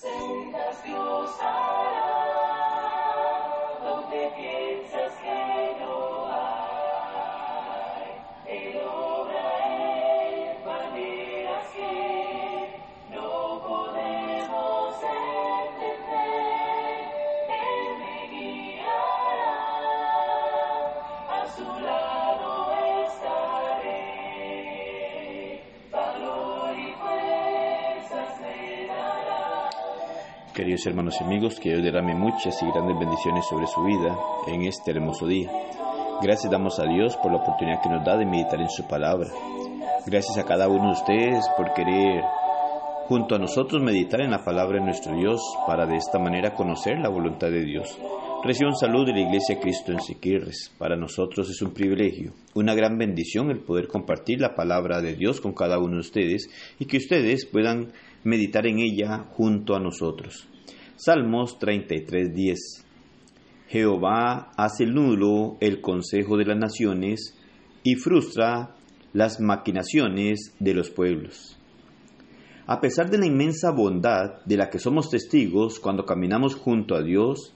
Sentas Dios hará donde piensas Queridos hermanos y amigos, que Dios derrame muchas y grandes bendiciones sobre su vida en este hermoso día. Gracias damos a Dios por la oportunidad que nos da de meditar en su palabra. Gracias a cada uno de ustedes por querer junto a nosotros meditar en la palabra de nuestro Dios para de esta manera conocer la voluntad de Dios. Saludo de la Iglesia Cristo en Siquirres. Para nosotros es un privilegio, una gran bendición el poder compartir la palabra de Dios con cada uno de ustedes y que ustedes puedan meditar en ella junto a nosotros. Salmos 33:10 Jehová hace nulo el consejo de las naciones y frustra las maquinaciones de los pueblos. A pesar de la inmensa bondad de la que somos testigos cuando caminamos junto a Dios,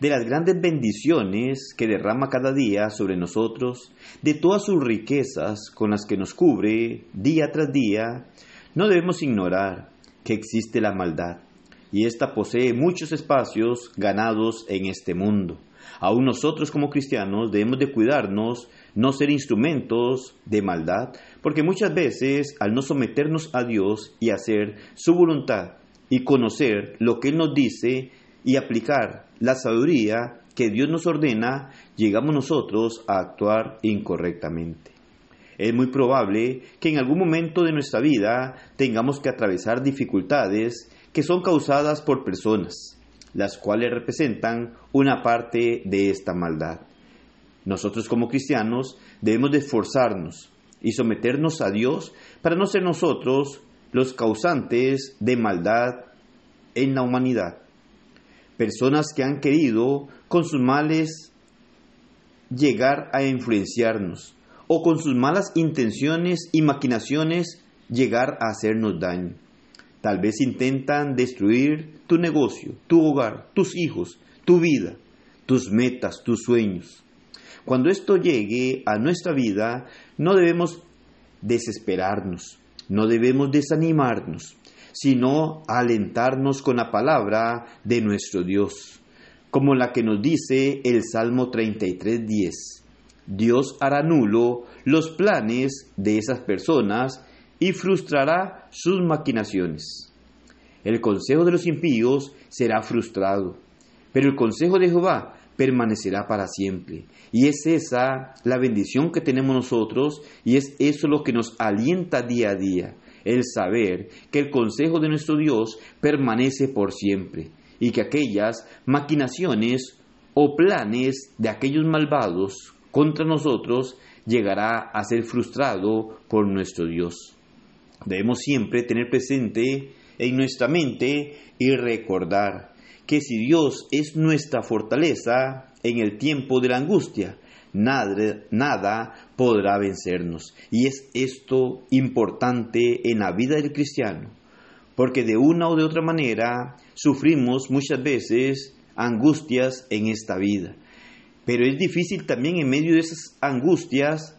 de las grandes bendiciones que derrama cada día sobre nosotros, de todas sus riquezas con las que nos cubre día tras día, no debemos ignorar que existe la maldad, y ésta posee muchos espacios ganados en este mundo. Aún nosotros como cristianos debemos de cuidarnos, no ser instrumentos de maldad, porque muchas veces al no someternos a Dios y hacer su voluntad y conocer lo que Él nos dice y aplicar la sabiduría que Dios nos ordena, llegamos nosotros a actuar incorrectamente. Es muy probable que en algún momento de nuestra vida tengamos que atravesar dificultades que son causadas por personas, las cuales representan una parte de esta maldad. Nosotros como cristianos debemos de esforzarnos y someternos a Dios para no ser nosotros los causantes de maldad en la humanidad. Personas que han querido con sus males llegar a influenciarnos o con sus malas intenciones y maquinaciones llegar a hacernos daño. Tal vez intentan destruir tu negocio, tu hogar, tus hijos, tu vida, tus metas, tus sueños. Cuando esto llegue a nuestra vida, no debemos desesperarnos, no debemos desanimarnos, sino alentarnos con la palabra de nuestro Dios, como la que nos dice el Salmo 33:10. Dios hará nulo los planes de esas personas y frustrará sus maquinaciones. El consejo de los impíos será frustrado, pero el consejo de Jehová permanecerá para siempre. Y es esa la bendición que tenemos nosotros y es eso lo que nos alienta día a día, el saber que el consejo de nuestro Dios permanece por siempre y que aquellas maquinaciones o planes de aquellos malvados contra nosotros llegará a ser frustrado por nuestro Dios. Debemos siempre tener presente en nuestra mente y recordar que si Dios es nuestra fortaleza en el tiempo de la angustia, nada, podrá vencernos. Y es esto importante en la vida del cristiano, porque de una o de otra manera sufrimos muchas veces angustias en esta vida. Pero es difícil también en medio de esas angustias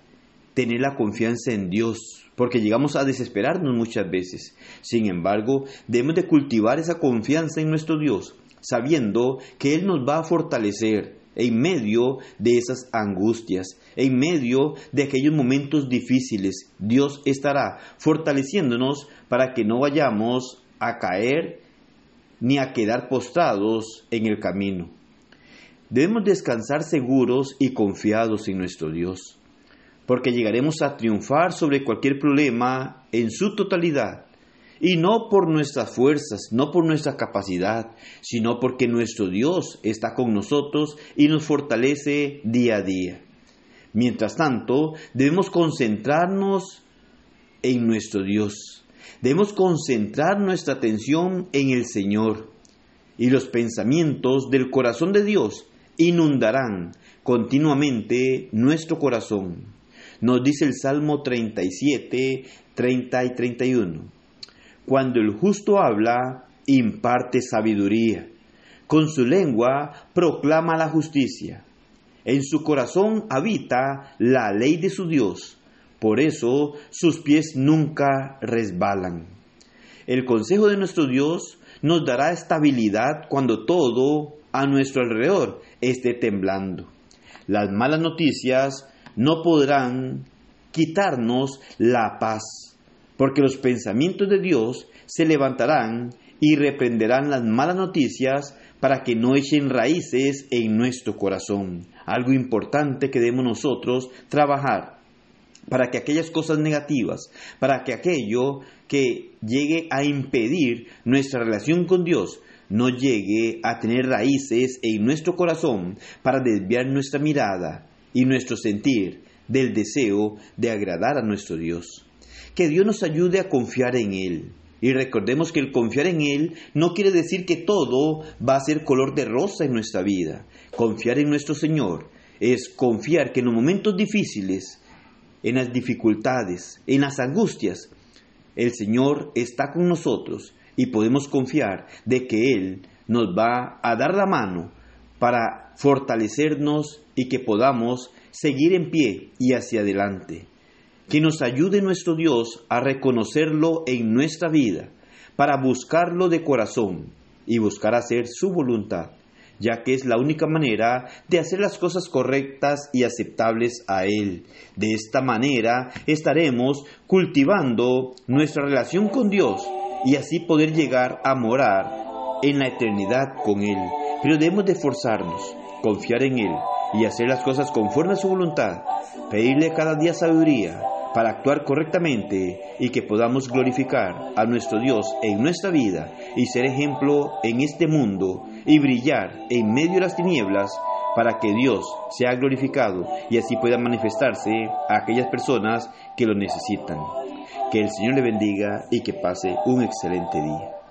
tener la confianza en Dios, porque llegamos a desesperarnos muchas veces. Sin embargo, debemos de cultivar esa confianza en nuestro Dios, sabiendo que Él nos va a fortalecer en medio de esas angustias, en medio de aquellos momentos difíciles. Dios estará fortaleciéndonos para que no vayamos a caer ni a quedar postrados en el camino. Debemos descansar seguros y confiados en nuestro Dios, porque llegaremos a triunfar sobre cualquier problema en su totalidad, y no por nuestras fuerzas, no por nuestra capacidad, sino porque nuestro Dios está con nosotros y nos fortalece día a día. Mientras tanto, debemos concentrarnos en nuestro Dios. Debemos concentrar nuestra atención en el Señor. Y los pensamientos del corazón de Dios inundarán continuamente nuestro corazón. Nos dice el Salmo 37, 30 y 31. Cuando el justo habla, imparte sabiduría. Con su lengua proclama la justicia. En su corazón habita la ley de su Dios. Por eso sus pies nunca resbalan. El consejo de nuestro Dios nos dará estabilidad cuando todo a nuestro alrededor esté temblando. Las malas noticias no podrán quitarnos la paz, porque los pensamientos de Dios se levantarán y reprenderán las malas noticias para que no echen raíces en nuestro corazón. Algo importante que debemos nosotros trabajar para que aquellas cosas negativas, para que aquello que llegue a impedir nuestra relación con Dios, no llegue a tener raíces en nuestro corazón para desviar nuestra mirada y nuestro sentir del deseo de agradar a nuestro Dios. Que Dios nos ayude a confiar en Él. Y recordemos que el confiar en Él no quiere decir que todo va a ser color de rosa en nuestra vida. Confiar en nuestro Señor es confiar que en los momentos difíciles, en las dificultades, en las angustias, el Señor está con nosotros y podemos confiar de que Él nos va a dar la mano para fortalecernos y que podamos seguir en pie y hacia adelante. Que nos ayude nuestro Dios a reconocerlo en nuestra vida, para buscarlo de corazón y buscar hacer su voluntad, ya que es la única manera de hacer las cosas correctas y aceptables a Él. De esta manera estaremos cultivando nuestra relación con Dios y así poder llegar a morar en la eternidad con Él. Pero debemos de esforzarnos, confiar en Él y hacer las cosas conforme a su voluntad, pedirle cada día sabiduría para actuar correctamente y que podamos glorificar a nuestro Dios en nuestra vida y ser ejemplo en este mundo y brillar en medio de las tinieblas para que Dios sea glorificado y así pueda manifestarse a aquellas personas que lo necesitan. Que el Señor le bendiga y que pase un excelente día.